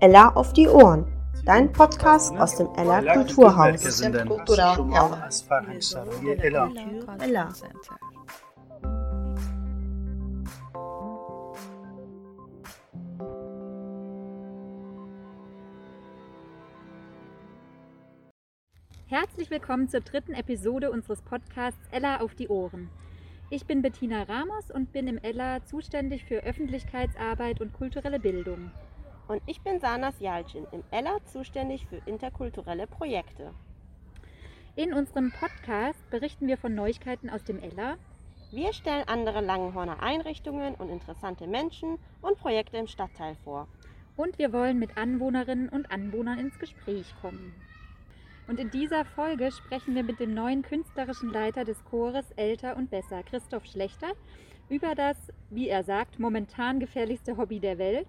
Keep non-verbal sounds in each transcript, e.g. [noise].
Ella auf die Ohren, dein Podcast aus dem Ella Kulturhaus. Ella. Herzlich willkommen zur dritten Episode unseres Podcasts Ella auf die Ohren. Ich bin Bettina Ramos und bin im Ella zuständig für Öffentlichkeitsarbeit und kulturelle Bildung. Und ich bin Sanas Jalcin, im Ella zuständig für interkulturelle Projekte. In unserem Podcast berichten wir von Neuigkeiten aus dem Ella. Wir stellen andere Langenhorner Einrichtungen und interessante Menschen und Projekte im Stadtteil vor. Und wir wollen mit Anwohnerinnen und Anwohnern ins Gespräch kommen. Und in dieser Folge sprechen wir mit dem neuen künstlerischen Leiter des Chores Älter und Besser, Christoph Schlechter, über das, wie er sagt, momentan gefährlichste Hobby der Welt.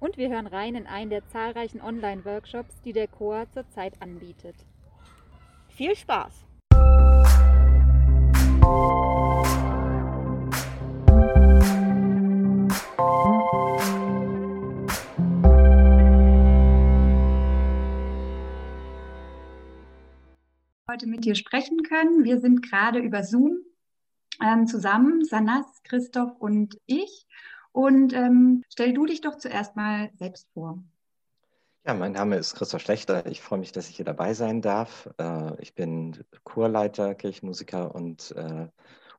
Und wir hören rein in einen der zahlreichen Online-Workshops, die der Chor zurzeit anbietet. Viel Spaß! Heute mit dir sprechen können. Wir sind gerade über Zoom ähm, zusammen, Sanas, Christoph und ich. Und ähm, stell du dich doch zuerst mal selbst vor. Ja, mein Name ist Christoph Schlechter. Ich freue mich, dass ich hier dabei sein darf. Äh, ich bin Chorleiter, Kirchenmusiker und äh,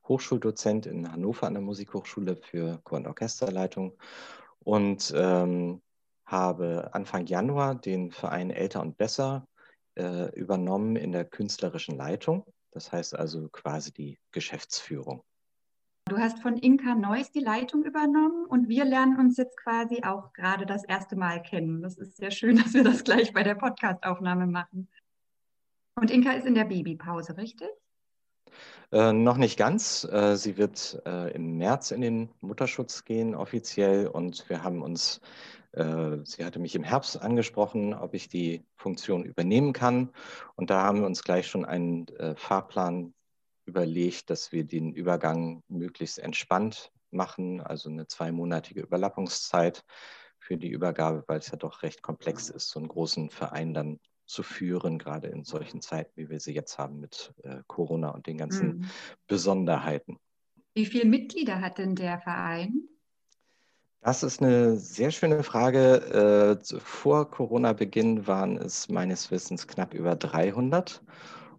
Hochschuldozent in Hannover an der Musikhochschule für Chor- und Orchesterleitung und ähm, habe Anfang Januar den Verein Älter und Besser äh, übernommen in der künstlerischen Leitung. Das heißt also quasi die Geschäftsführung. Du hast von Inka Neuss die Leitung übernommen und wir lernen uns jetzt quasi auch gerade das erste Mal kennen. Das ist sehr schön, [laughs] dass wir das gleich bei der Podcastaufnahme machen. Und Inka ist in der Babypause, richtig? Äh, noch nicht ganz. Äh, sie wird äh, im März in den Mutterschutz gehen, offiziell. Und wir haben uns sie hatte mich im Herbst angesprochen, ob ich die Funktion übernehmen kann. Und da haben wir uns gleich schon einen äh, Fahrplan überlegt, dass wir den Übergang möglichst entspannt machen, also eine zweimonatige Überlappungszeit für die Übergabe, weil es ja doch recht komplex ist, so einen großen Verein dann zu führen, gerade in solchen Zeiten, wie wir sie jetzt haben mit äh, Corona und den ganzen mhm. Besonderheiten. Wie viele Mitglieder hat denn der Verein? Das ist eine sehr schöne Frage. Äh, vor Corona-Beginn waren es meines Wissens knapp über 300.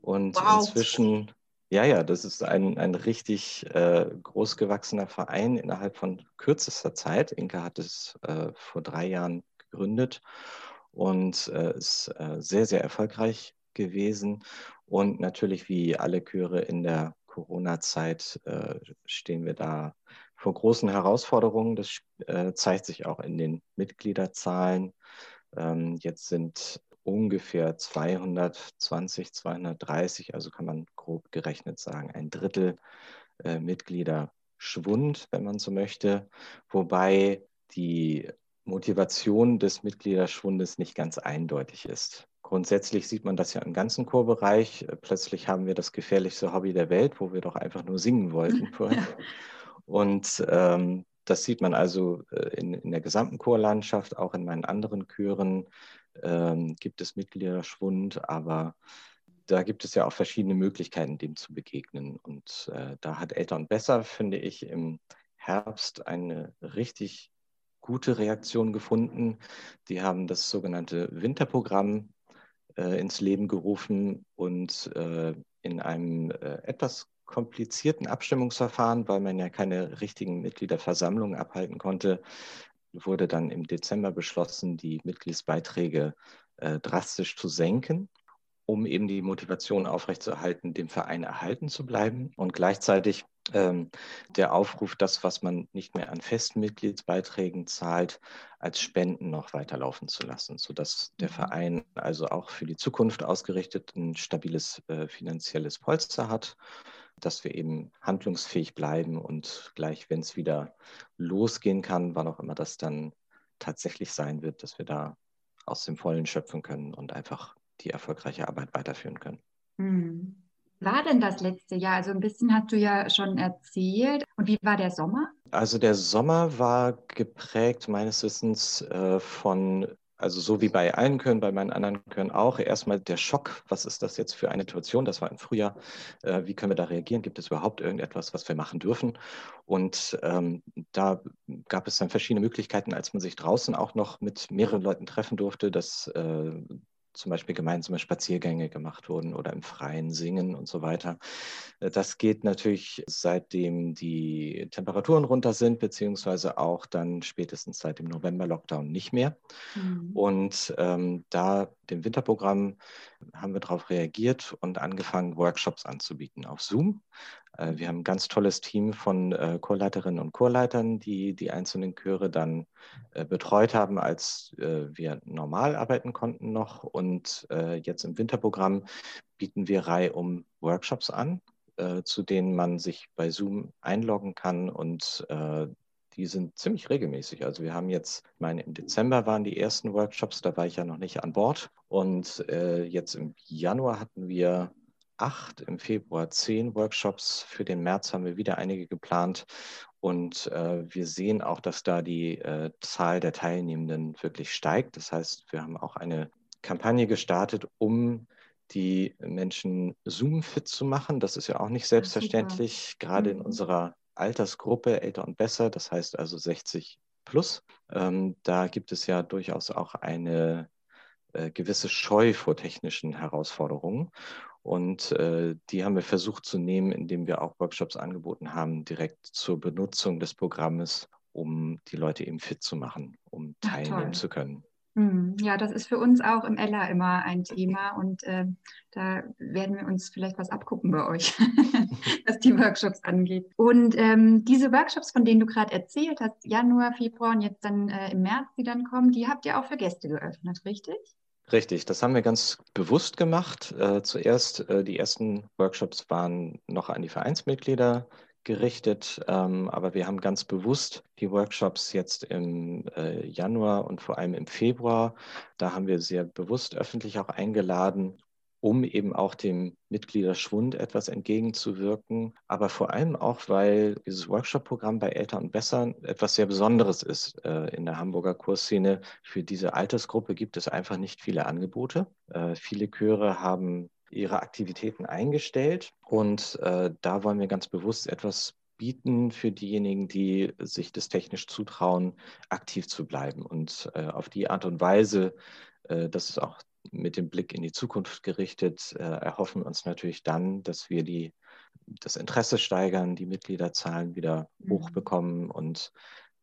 Und wow. inzwischen, ja, ja, das ist ein, ein richtig äh, großgewachsener Verein innerhalb von kürzester Zeit. Inka hat es äh, vor drei Jahren gegründet und äh, ist sehr, sehr erfolgreich gewesen. Und natürlich, wie alle Chöre in der Corona-Zeit, stehen wir da vor großen Herausforderungen. Das äh, zeigt sich auch in den Mitgliederzahlen. Ähm, jetzt sind ungefähr 220, 230, also kann man grob gerechnet sagen, ein Drittel äh, Mitglieder Schwund, wenn man so möchte, wobei die Motivation des Mitgliederschwundes nicht ganz eindeutig ist. Grundsätzlich sieht man das ja im ganzen Chorbereich. Plötzlich haben wir das gefährlichste Hobby der Welt, wo wir doch einfach nur singen wollten [laughs] vorher. Und ähm, das sieht man also äh, in, in, der gesamten Chorlandschaft, auch in meinen anderen Chören ähm, gibt es Mitgliederschwund, aber da gibt es ja auch verschiedene Möglichkeiten, dem zu begegnen. Und äh, da hat Eltern besser, finde ich, im Herbst eine richtig gute Reaktion gefunden. Die haben das sogenannte Winterprogramm äh, ins Leben gerufen und äh, in einem äh, etwas komplizierten Abstimmungsverfahren, weil man ja keine richtigen Mitgliederversammlungen abhalten konnte, wurde dann im Dezember beschlossen, die Mitgliedsbeiträge äh, drastisch zu senken, um eben die Motivation aufrechtzuerhalten, dem Verein erhalten zu bleiben und gleichzeitig ähm, der Aufruf, das, was man nicht mehr an festen Mitgliedsbeiträgen zahlt, als Spenden noch weiterlaufen zu lassen, sodass der mhm. Verein also auch für die Zukunft ausgerichtet ein stabiles äh, finanzielles Polster hat dass wir eben handlungsfähig bleiben und gleich, wenn es wieder losgehen kann, wann auch immer das dann tatsächlich sein wird, dass wir da aus dem Vollen schöpfen können und einfach die erfolgreiche Arbeit weiterführen können. Hm. War denn das letzte Jahr? Also ein bisschen hast du ja schon erzählt. Und wie war der Sommer? Also der Sommer war geprägt meines Wissens äh, von also so wie bei allen Chören, bei meinen anderen Chören auch, erstmal der Schock, was ist das jetzt für eine Situation, das war im Frühjahr, äh, wie können wir da reagieren, gibt es überhaupt irgendetwas, was wir machen dürfen? Und ähm, da gab es dann verschiedene Möglichkeiten, als man sich draußen auch noch mit mehreren Leuten treffen durfte, dass äh, zum Beispiel gemeinsame Spaziergänge gemacht wurden oder im Freien singen und so weiter. Äh, das geht natürlich seitdem die Temperaturen runter sind, beziehungsweise auch dann spätestens seit dem November-Lockdown nicht mehr. Mhm. Und ähm, da dem Winterprogramm haben wir darauf reagiert und angefangen, Workshops anzubieten auf Zoom. Äh, wir haben ein ganz tolles Team von äh, Chorleiterinnen und Chorleitern, die die einzelnen Chöre dann äh, betreut haben, als wir normal arbeiten konnten noch. Und jetzt im Winterprogramm bieten wir Reihe um Workshops an, zu denen man sich bei Zoom einloggen kann und die sind ziemlich regelmäßig. Also wir haben jetzt, ich meine, im Dezember waren die ersten Workshops, da war ich ja noch nicht an Bord. Und jetzt im Januar hatten wir acht, im Februar zehn Workshops. Für den März haben wir wieder einige geplant. Und äh, wir sehen auch, dass da die äh, Zahl der Teilnehmenden wirklich steigt. Das heißt, wir haben auch eine Kampagne gestartet, um die Menschen Zoom-fit zu machen. Das ist ja auch nicht selbstverständlich, ja, gerade mhm. in unserer Altersgruppe älter und besser, das heißt also 60 plus. Ähm, da gibt es ja durchaus auch eine äh, gewisse Scheu vor technischen Herausforderungen. Und äh, die haben wir versucht zu nehmen, indem wir auch Workshops angeboten haben, direkt zur Benutzung des Programmes, um die Leute eben fit zu machen, um teilnehmen Ach, zu können. Hm, ja, das ist für uns auch im Ella immer ein Thema und äh, da werden wir uns vielleicht was abgucken bei euch, [laughs] was die Workshops angeht. Und ähm, diese Workshops, von denen du gerade erzählt hast, Januar, Februar und jetzt dann äh, im März, die dann kommen, die habt ihr auch für Gäste geöffnet, richtig? Richtig, das haben wir ganz bewusst gemacht. Äh, zuerst, äh, die ersten Workshops waren noch an die Vereinsmitglieder gerichtet, ähm, aber wir haben ganz bewusst die Workshops jetzt im äh, Januar und vor allem im Februar, da haben wir sehr bewusst öffentlich auch eingeladen, um eben auch dem Mitgliederschwund etwas entgegenzuwirken, aber vor allem auch, weil dieses Workshop-Programm bei Eltern und Besser etwas sehr Besonderes ist äh, in der Hamburger Kursszene. Für diese Altersgruppe gibt es einfach nicht viele Angebote. Äh, viele Chöre haben ihre Aktivitäten eingestellt und äh, da wollen wir ganz bewusst etwas bieten für diejenigen, die sich das technisch zutrauen, aktiv zu bleiben. Und auf die Art und Weise, äh, das ist auch mit dem Blick in die Zukunft gerichtet, äh, erhoffen uns natürlich dann, dass wir die, das Interesse steigern, die Mitgliederzahlen wieder mhm. hochbekommen und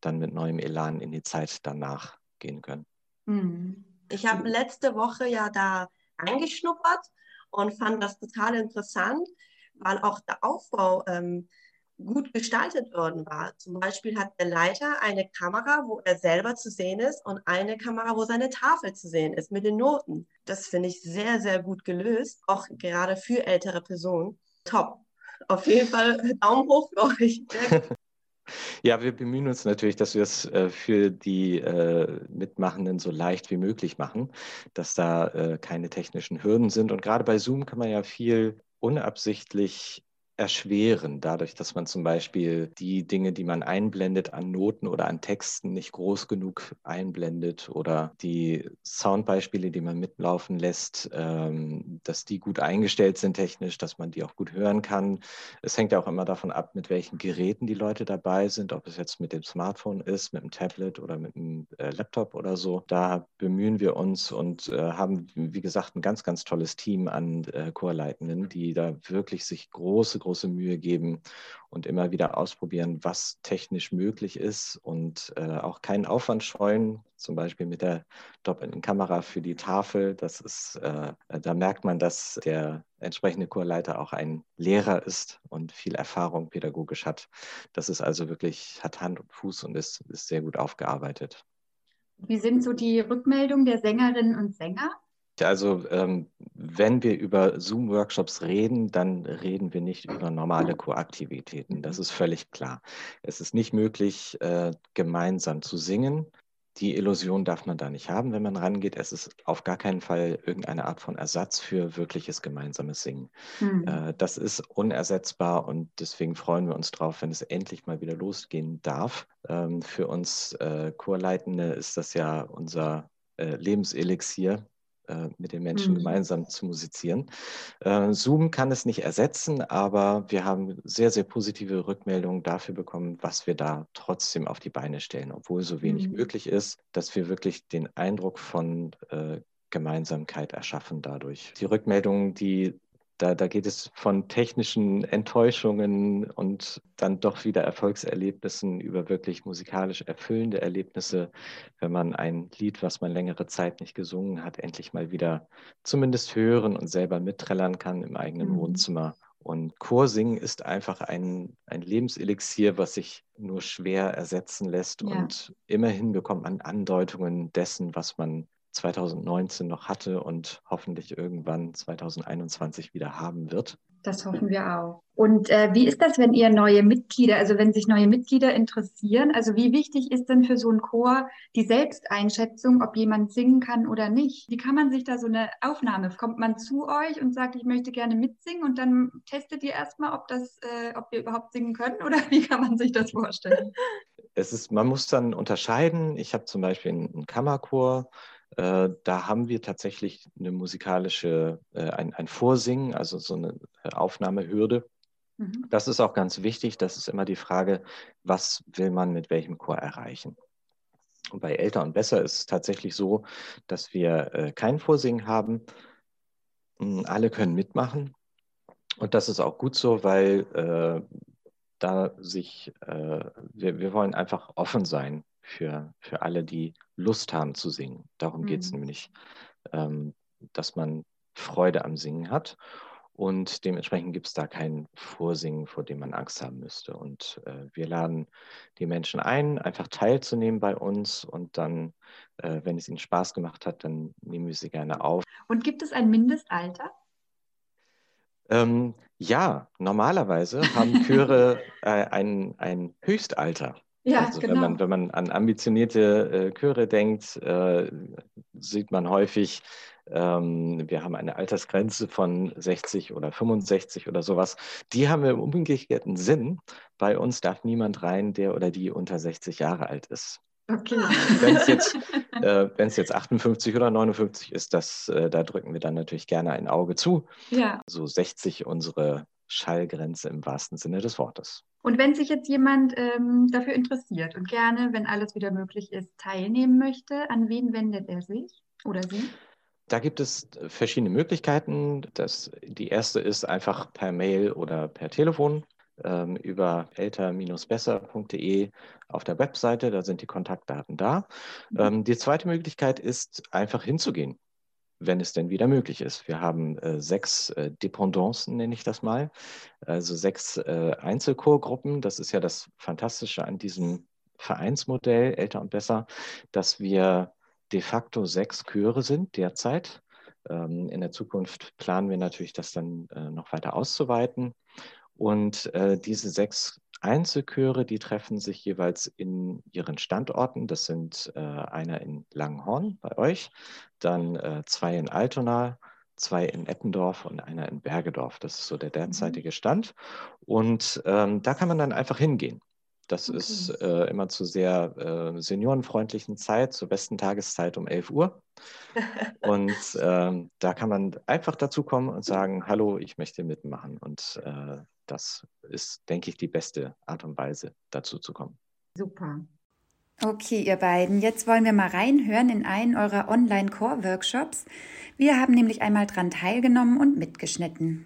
dann mit neuem Elan in die Zeit danach gehen können. Mhm. Ich habe letzte Woche ja da angeschnuppert und fand das total interessant, weil auch der Aufbau ähm, gut gestaltet worden war. Zum Beispiel hat der Leiter eine Kamera, wo er selber zu sehen ist und eine Kamera, wo seine Tafel zu sehen ist mit den Noten. Das finde ich sehr, sehr gut gelöst, auch gerade für ältere Personen. Top. Auf jeden Fall [laughs] Daumen hoch für euch. [laughs] Ja, wir bemühen uns natürlich, dass wir es äh, für die äh, Mitmachenden so leicht wie möglich machen, dass da äh, keine technischen Hürden sind. Und gerade bei Zoom kann man ja viel unabsichtlich erschweren, dadurch, dass man zum Beispiel die Dinge, die man einblendet an Noten oder an Texten, nicht groß genug einblendet oder die Soundbeispiele, die man mitlaufen lässt, ähm, dass die gut eingestellt sind technisch, dass man die auch gut hören kann. Es hängt ja auch immer davon ab, mit welchen Geräten die Leute dabei sind, ob es jetzt mit dem Smartphone ist, mit dem Tablet oder mit dem äh, Laptop oder so. Da bemühen wir uns und äh, haben, wie gesagt, ein ganz, ganz tolles Team an äh, Chorleitenden, die da wirklich sich große, große große Mühe geben und immer wieder ausprobieren, was technisch möglich ist und äh, auch keinen Aufwand scheuen, zum Beispiel mit der doppelten Kamera für die Tafel. Das ist, äh, da merkt man, dass der entsprechende Chorleiter auch ein Lehrer ist und viel Erfahrung pädagogisch hat. Das ist also wirklich, hat Hand und Fuß und ist, ist sehr gut aufgearbeitet. Wie sind so die Rückmeldungen der Sängerinnen und Sänger? Also ähm, wenn wir über Zoom-Workshops reden, dann reden wir nicht über normale Co-Aktivitäten. Das ist völlig klar. Es ist nicht möglich, äh, gemeinsam zu singen. die Illusion darf man da nicht haben, wenn man rangeht. Es ist auf gar keinen Fall irgendeine Art von Ersatz für wirkliches gemeinsames Singen. Mhm. Äh, das ist unersetzbar und deswegen freuen wir uns drauf, wenn es endlich mal wieder losgehen darf. Ähm, für uns äh, Chorleitende ist das ja unser äh, Lebenselixier, äh, mit den Menschen mhm. gemeinsam zu musizieren. Äh, Zoom kann es nicht ersetzen, aber wir haben sehr, sehr positive Rückmeldungen dafür bekommen, was wir da trotzdem auf die Beine stellen, obwohl so wenig mhm. möglich ist, dass wir wirklich den Eindruck von äh, Gemeinsamkeit erschaffen dadurch. Die Rückmeldungen, die da, da geht es von technischen Enttäuschungen und dann doch wieder Erfolgserlebnissen über wirklich musikalisch erfüllende Erlebnisse, wenn man ein Lied, was man längere Zeit nicht gesungen hat, endlich mal wieder zumindest hören und selber mitträllern kann im eigenen mhm. Wohnzimmer. Und Chorsingen ist einfach ein, ein Lebenselixier, was sich nur schwer ersetzen lässt. Ja. Und immerhin bekommt man Andeutungen dessen, was man 2019 noch hatte und hoffentlich irgendwann 2021 wieder haben wird. Das hoffen wir auch. Und äh, wie ist das, wenn ihr neue Mitglieder, also wenn sich neue Mitglieder interessieren? Also wie wichtig ist denn für so einen Chor die Selbsteinschätzung, ob jemand singen kann oder nicht? Wie kann man sich da so eine Aufnahme? Kommt man zu euch und sagt, ich möchte gerne mitsingen und dann testet ihr erstmal, ob das, äh, ob wir überhaupt singen können [laughs] oder wie kann man sich das vorstellen? Es ist, man muss dann unterscheiden. Ich habe zum Beispiel einen Kammerchor da haben wir tatsächlich eine musikalische, äh, ein, ein Vorsingen, also so eine äh, Aufnahmehürde. Mhm. Das ist auch ganz wichtig. Das ist immer die Frage, was will man mit welchem Chor erreichen? Und bei Älter und Besser ist es tatsächlich so, dass wir äh, kein Vorsingen haben. Hm, alle können mitmachen. Und das ist auch gut so, weil äh, da sich, äh, wir, wir wollen einfach offen sein für, für alle, die Lust haben zu singen. Darum mhm. geht es nämlich, ähm, dass man Freude am Singen hat. Und dementsprechend gibt es da kein Vorsingen, vor dem man Angst haben müsste. Und äh, wir laden die Menschen ein, einfach teilzunehmen bei uns. Und dann, äh, wenn es ihnen Spaß gemacht hat, dann nehmen wir sie gerne auf. Und gibt es ein Mindestalter? Ähm, ja, normalerweise haben Chöre [laughs] äh, ein, ein Höchstalter. Ja, also genau. wenn, man, wenn man an ambitionierte äh, Chöre denkt, äh, sieht man häufig, ähm, wir haben eine Altersgrenze von 60 oder 65 oder sowas. Die haben wir im umgekehrten Sinn. Bei uns darf niemand rein, der oder die unter 60 Jahre alt ist. Okay. Wenn es jetzt, [laughs] äh, jetzt 58 oder 59 ist, das, äh, da drücken wir dann natürlich gerne ein Auge zu. Ja. So 60 unsere Schallgrenze im wahrsten Sinne des Wortes. Und wenn sich jetzt jemand ähm, dafür interessiert und gerne, wenn alles wieder möglich ist, teilnehmen möchte, an wen wendet er sich oder sie? Da gibt es verschiedene Möglichkeiten. Das, die erste ist einfach per Mail oder per Telefon ähm, über älter-besser.de auf der Webseite. Da sind die Kontaktdaten da. Mhm. Ähm, die zweite Möglichkeit ist einfach hinzugehen wenn es denn wieder möglich ist. Wir haben äh, sechs äh, Dependancen, nenne ich das mal, also sechs äh, Einzelchorgruppen. Das ist ja das Fantastische an diesem Vereinsmodell, älter und besser, dass wir de facto sechs Chöre sind derzeit. Ähm, in der Zukunft planen wir natürlich, das dann äh, noch weiter auszuweiten. Und äh, diese sechs Einzelchöre, die treffen sich jeweils in ihren Standorten. Das sind äh, einer in Langhorn bei euch, dann äh, zwei in Altona, zwei in Eppendorf und einer in Bergedorf. Das ist so der mhm. derzeitige Stand. Und ähm, da kann man dann einfach hingehen. Das okay. ist äh, immer zu sehr äh, seniorenfreundlichen Zeit, zur besten Tageszeit um 11 Uhr. [laughs] und ähm, da kann man einfach dazu kommen und sagen, hallo, ich möchte mitmachen. Und äh, das ist, denke ich, die beste Art und Weise, dazu zu kommen. Super. Okay, ihr beiden, jetzt wollen wir mal reinhören in einen eurer Online-Core-Workshops. Wir haben nämlich einmal dran teilgenommen und mitgeschnitten.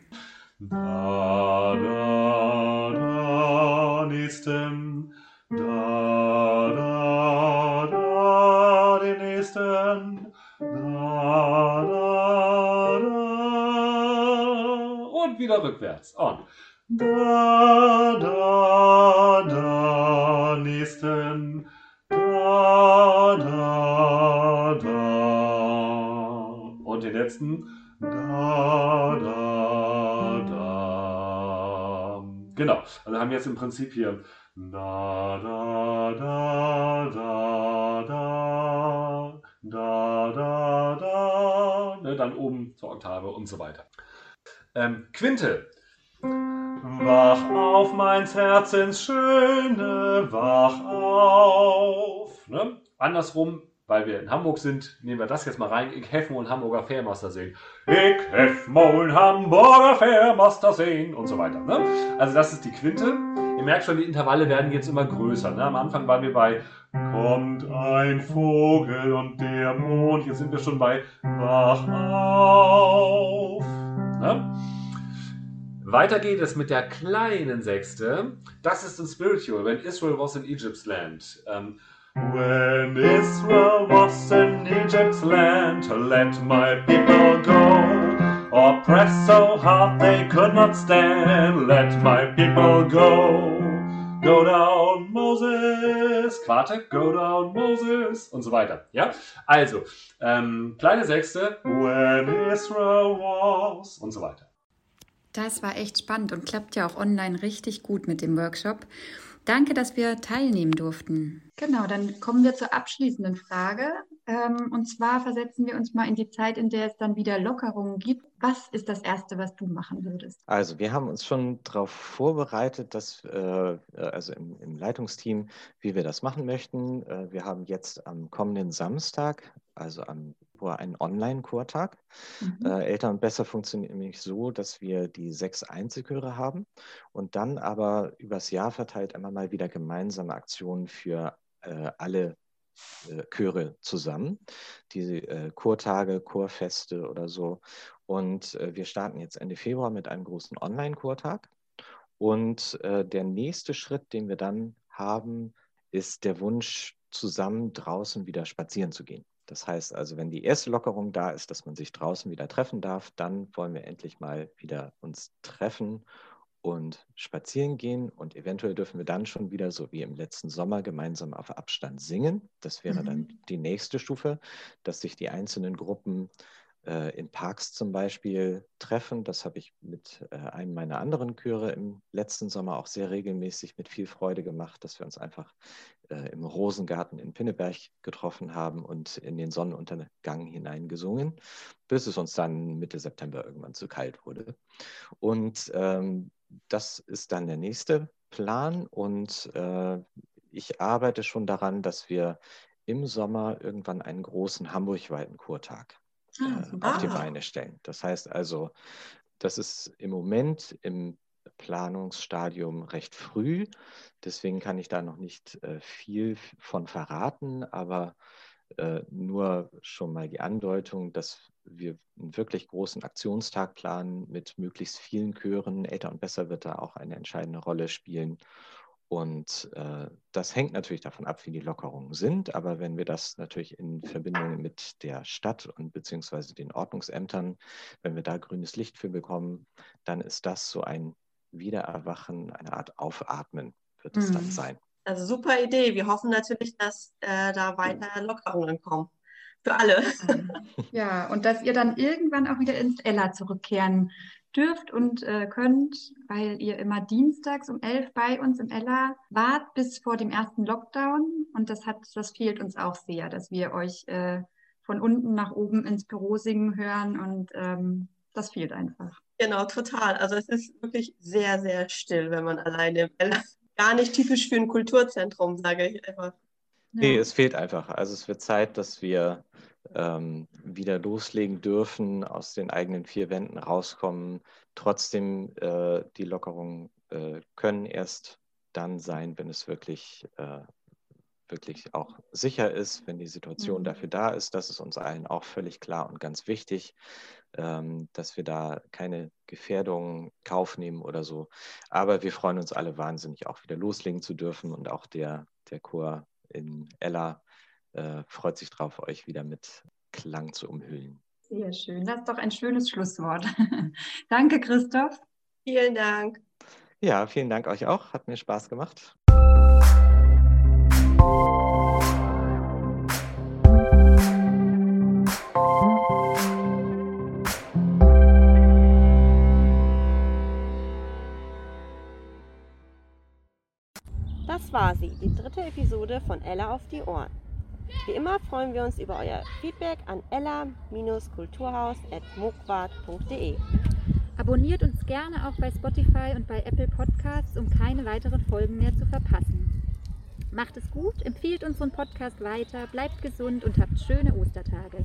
Da, da, da, nächsten, da, da, da, den nächsten, da, da, da. Und wieder rückwärts. Und da, da, da, nächsten, da, da, da. Und den letzten, da, da, da. Genau, also haben wir jetzt im Prinzip hier. Da, da, da, da, da, da, da, da, ne, dann oben zur Oktave und so weiter. Ähm, Quinte. Wach auf, mein Herzens Schöne, wach auf. Ne? Andersrum, weil wir in Hamburg sind, nehmen wir das jetzt mal rein. Ich hef mal Hamburger Fährmaster sehen. Ich hef mal Hamburger Fährmaster sehen und so weiter. Ne? Also das ist die Quinte. Ihr merkt schon, die Intervalle werden jetzt immer größer. Ne? Am Anfang waren wir bei Kommt ein Vogel und der Mond. Jetzt sind wir schon bei Wach auf. Ne? Weiter geht es mit der kleinen Sechste. Das ist ein Spiritual, when Israel was in Egypt's land. Um, when Israel was in Egypt's land, let my people go. Oppressed so hard they could not stand, let my people go. Go down, Moses. Warte, go down, Moses. Und so weiter. Ja? Also, ähm, kleine Sechste. When Israel was. Und so weiter. Das war echt spannend und klappt ja auch online richtig gut mit dem Workshop. Danke, dass wir teilnehmen durften. Genau, dann kommen wir zur abschließenden Frage. Ähm, und zwar versetzen wir uns mal in die Zeit, in der es dann wieder Lockerungen gibt. Was ist das Erste, was du machen würdest? Also wir haben uns schon darauf vorbereitet, dass, äh, also im, im, Leitungsteam, wie wir das machen möchten. Äh, wir haben jetzt am kommenden Samstag, also am einen Online-Kurtag. Mhm. Äh, Eltern besser funktioniert nämlich so, dass wir die sechs Einzelchöre haben und dann aber übers Jahr verteilt immer mal wieder gemeinsame Aktionen für äh, alle äh, Chöre zusammen, die äh, Chortage, Chorfeste oder so. Und äh, wir starten jetzt Ende Februar mit einem großen Online-Chortag. Und äh, der nächste Schritt, den wir dann haben, ist der Wunsch, zusammen draußen wieder spazieren zu gehen. Das heißt also, wenn die erste Lockerung da ist, dass man sich draußen wieder treffen darf, dann wollen wir endlich mal wieder uns treffen und spazieren gehen und eventuell dürfen wir dann schon wieder, so wie im letzten Sommer, gemeinsam auf Abstand singen. Das wäre mhm. dann die nächste Stufe, dass sich die einzelnen Gruppen in Parks zum Beispiel treffen. Das habe ich mit äh, einem meiner anderen Chöre im letzten Sommer auch sehr regelmäßig mit viel Freude gemacht, dass wir uns einfach äh, im Rosengarten in Pinneberg getroffen haben und in den Sonnenuntergang hinein gesungen, bis es uns dann Mitte September irgendwann zu kalt wurde. Und ähm, das ist dann der nächste Plan und äh, ich arbeite schon daran, dass wir im Sommer irgendwann einen großen hamburgweiten Kurtag ah, äh, auf die Beine stellen. Das heißt also, das ist im Moment im Planungsstadium recht früh. Deswegen kann ich da noch nicht äh, viel von verraten, aber äh, nur schon mal die Andeutung, dass wir einen wirklich großen Aktionstag planen mit möglichst vielen Chören. Älter und Besser wird da auch eine entscheidende Rolle spielen. Und äh, das hängt natürlich davon ab, wie die Lockerungen sind. Aber wenn wir das natürlich in Verbindung mit der Stadt und beziehungsweise den Ordnungsämtern, wenn wir da grünes Licht für bekommen, dann ist das so ein Wiedererwachen, eine Art Aufatmen wird es mhm. dann sein. Also super Idee. Wir hoffen natürlich, dass äh, da weiter Lockerungen kommen. Für alle. Ja, und dass ihr dann irgendwann auch wieder ins Ella zurückkehren dürft und äh, könnt, weil ihr immer dienstags um elf bei uns im Ella wart bis vor dem ersten Lockdown. Und das hat, das fehlt uns auch sehr, dass wir euch äh, von unten nach oben ins Büro singen hören und ähm, das fehlt einfach. Genau, total. Also es ist wirklich sehr, sehr still, wenn man alleine im Ella [laughs] gar nicht typisch für ein Kulturzentrum, sage ich einfach. Nee, es fehlt einfach. Also es wird Zeit, dass wir ähm, wieder loslegen dürfen, aus den eigenen vier Wänden rauskommen. Trotzdem, äh, die Lockerungen äh, können erst dann sein, wenn es wirklich, äh, wirklich auch sicher ist, wenn die Situation mhm. dafür da ist. Das ist uns allen auch völlig klar und ganz wichtig ähm, dass wir da keine Gefährdungen Kauf nehmen oder so. Aber wir freuen uns alle wahnsinnig, auch wieder loslegen zu dürfen und auch der, der Chor in Ella äh, freut sich drauf, euch wieder mit Klang zu umhüllen. Sehr schön. Das ist doch ein schönes Schlusswort. [laughs] Danke, Christoph. Vielen Dank. Ja, vielen Dank euch auch. Hat mir Spaß gemacht. war sie, die dritte Episode von Ella auf die Ohren. Wie immer freuen wir uns über euer Feedback an ella-kulturhaus.mokwart.de. Abonniert uns gerne auch bei Spotify und bei Apple Podcasts, um keine weiteren Folgen mehr zu verpassen. Macht es gut, empfiehlt unseren Podcast weiter, bleibt gesund und habt schöne Ostertage.